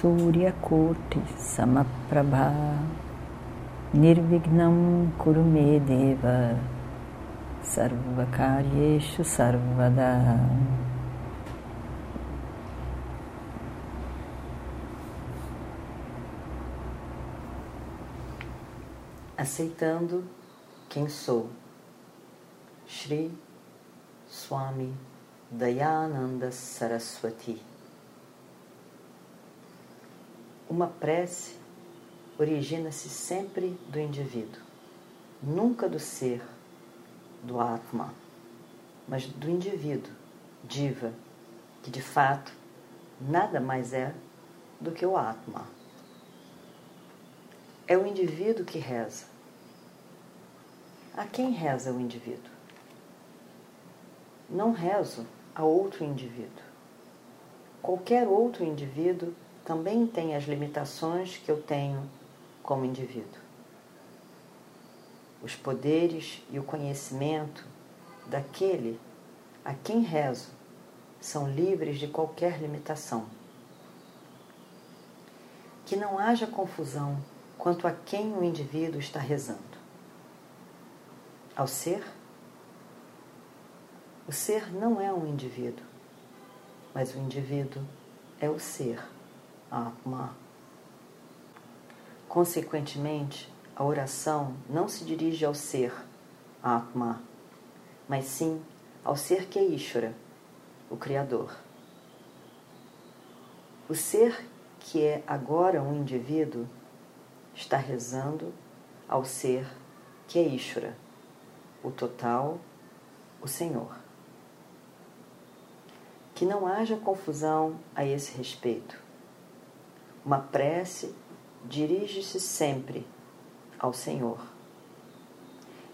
Suryakoti Samaprabha. Nirvignam Kurumedeva Sarvakaryeshu Sarvada. Aceitando quem sou Shri Swami Dayananda Saraswati Uma prece origina-se sempre do indivíduo, nunca do ser, do Atma, mas do indivíduo, Diva, que de fato nada mais é do que o Atma. É o indivíduo que reza. A quem reza o indivíduo? Não rezo a outro indivíduo. Qualquer outro indivíduo também tem as limitações que eu tenho como indivíduo. Os poderes e o conhecimento daquele a quem rezo são livres de qualquer limitação. Que não haja confusão quanto a quem o indivíduo está rezando. Ao ser, o ser não é um indivíduo, mas o indivíduo é o ser. Atma. Consequentemente, a oração não se dirige ao ser, Atma, mas sim ao ser que é Ishvara, o Criador. O ser que é agora um indivíduo está rezando ao ser que é Ishvara, o total, o Senhor. Que não haja confusão a esse respeito. Uma prece dirige-se sempre ao Senhor.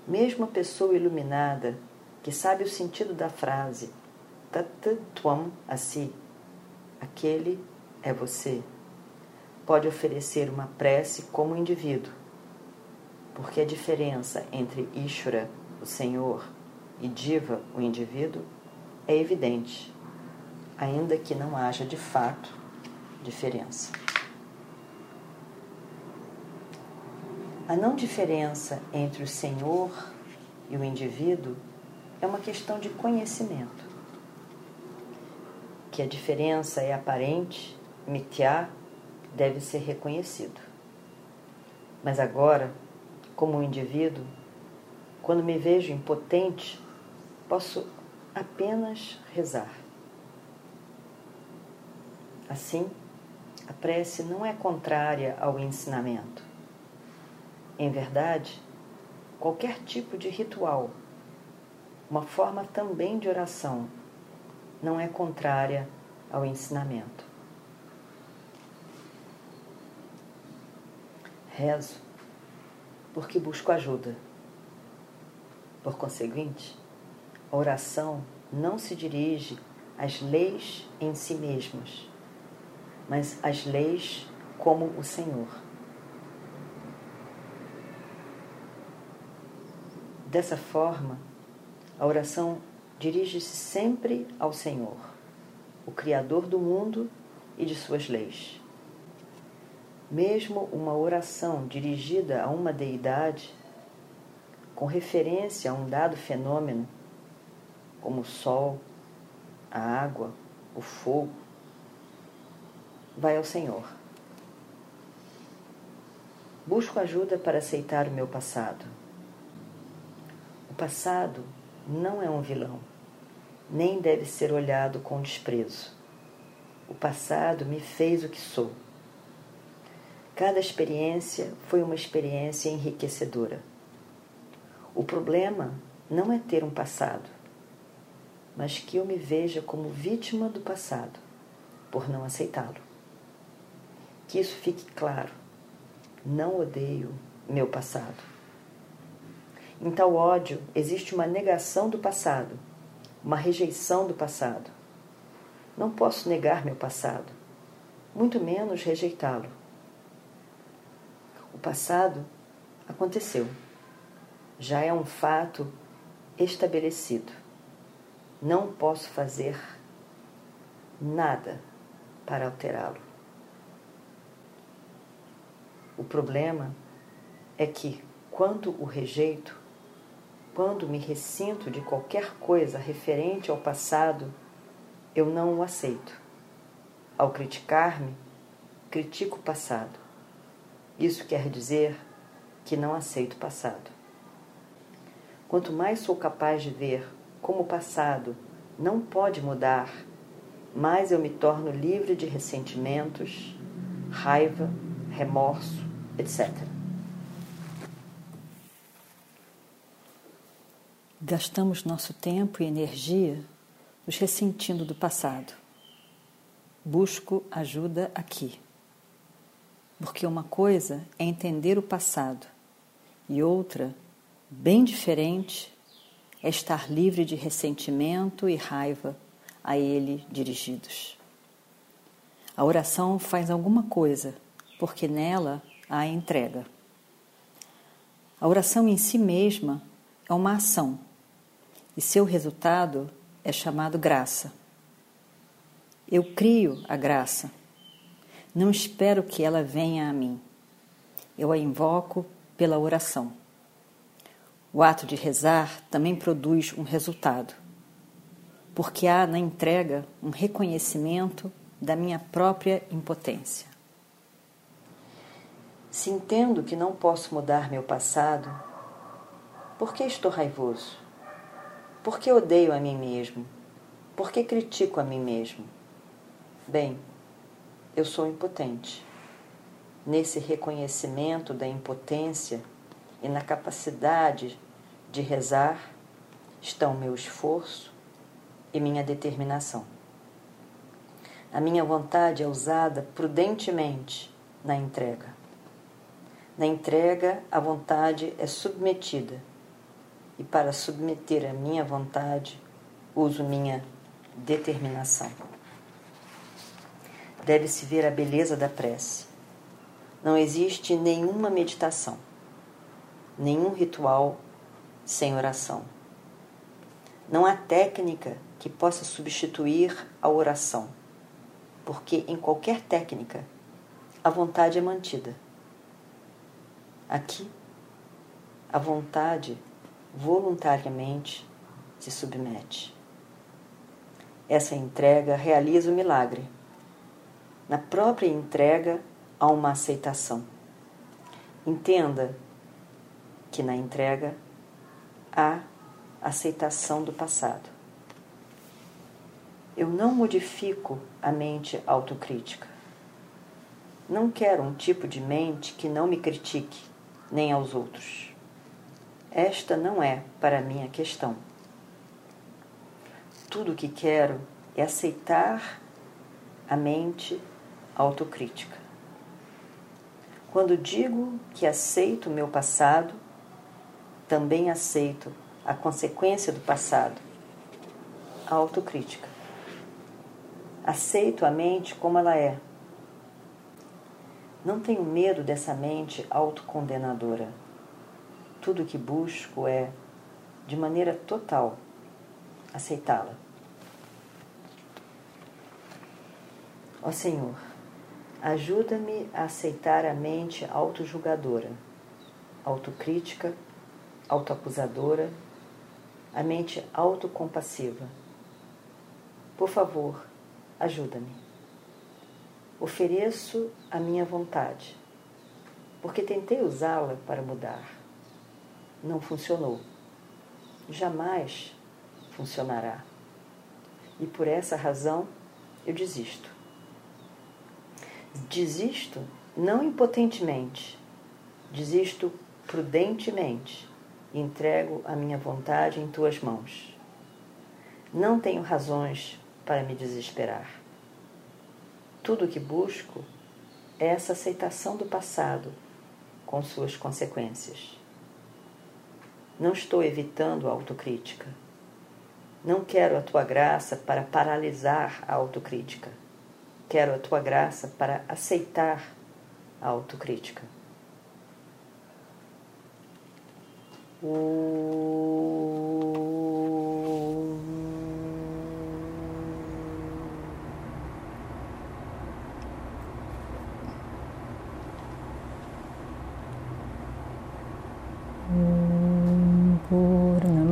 Mesmo a pessoa iluminada que sabe o sentido da frase Tat Tuam Asi, aquele é você, pode oferecer uma prece como indivíduo, porque a diferença entre Ishvara, o Senhor, e Diva, o indivíduo, é evidente, ainda que não haja de fato diferença. A não diferença entre o Senhor e o indivíduo é uma questão de conhecimento. Que a diferença é aparente, mitiá, deve ser reconhecido. Mas agora, como um indivíduo, quando me vejo impotente, posso apenas rezar. Assim, a prece não é contrária ao ensinamento em verdade, qualquer tipo de ritual, uma forma também de oração, não é contrária ao ensinamento. Rezo porque busco ajuda. Por conseguinte, a oração não se dirige às leis em si mesmas, mas às leis como o Senhor. Dessa forma, a oração dirige-se sempre ao Senhor, o Criador do mundo e de suas leis. Mesmo uma oração dirigida a uma deidade, com referência a um dado fenômeno, como o sol, a água, o fogo, vai ao Senhor. Busco ajuda para aceitar o meu passado passado não é um vilão, nem deve ser olhado com desprezo. O passado me fez o que sou. Cada experiência foi uma experiência enriquecedora. O problema não é ter um passado, mas que eu me veja como vítima do passado, por não aceitá-lo. Que isso fique claro. Não odeio meu passado. Em tal ódio existe uma negação do passado, uma rejeição do passado. Não posso negar meu passado, muito menos rejeitá-lo. O passado aconteceu, já é um fato estabelecido. Não posso fazer nada para alterá-lo. O problema é que, quando o rejeito, quando me ressinto de qualquer coisa referente ao passado, eu não o aceito. Ao criticar-me, critico o passado. Isso quer dizer que não aceito o passado. Quanto mais sou capaz de ver como o passado não pode mudar, mais eu me torno livre de ressentimentos, raiva, remorso, etc. Gastamos nosso tempo e energia nos ressentindo do passado. Busco ajuda aqui. Porque uma coisa é entender o passado e outra, bem diferente, é estar livre de ressentimento e raiva a ele dirigidos. A oração faz alguma coisa, porque nela há entrega. A oração em si mesma é uma ação e seu resultado é chamado graça. Eu crio a graça. Não espero que ela venha a mim. Eu a invoco pela oração. O ato de rezar também produz um resultado, porque há na entrega um reconhecimento da minha própria impotência. Se entendo que não posso mudar meu passado, por que estou raivoso? Por que odeio a mim mesmo? Por que critico a mim mesmo? Bem, eu sou impotente. Nesse reconhecimento da impotência e na capacidade de rezar estão meu esforço e minha determinação. A minha vontade é usada prudentemente na entrega. Na entrega, a vontade é submetida e para submeter a minha vontade, uso minha determinação. Deve-se ver a beleza da prece. Não existe nenhuma meditação, nenhum ritual sem oração. Não há técnica que possa substituir a oração, porque em qualquer técnica a vontade é mantida. Aqui, a vontade voluntariamente se submete. Essa entrega realiza o milagre. Na própria entrega há uma aceitação. Entenda que na entrega há aceitação do passado. Eu não modifico a mente autocrítica. Não quero um tipo de mente que não me critique, nem aos outros. Esta não é para mim a questão. Tudo o que quero é aceitar a mente autocrítica. Quando digo que aceito o meu passado, também aceito a consequência do passado, a autocrítica. Aceito a mente como ela é. Não tenho medo dessa mente autocondenadora tudo o que busco é, de maneira total, aceitá-la. Ó Senhor, ajuda-me a aceitar a mente autojulgadora, autocrítica, autoacusadora, a mente autocompassiva. Por favor, ajuda-me. Ofereço a minha vontade, porque tentei usá-la para mudar não funcionou. Jamais funcionará. E por essa razão eu desisto. Desisto não impotentemente, desisto prudentemente e entrego a minha vontade em tuas mãos. Não tenho razões para me desesperar. Tudo o que busco é essa aceitação do passado com suas consequências. Não estou evitando a autocrítica. Não quero a tua graça para paralisar a autocrítica. Quero a tua graça para aceitar a autocrítica.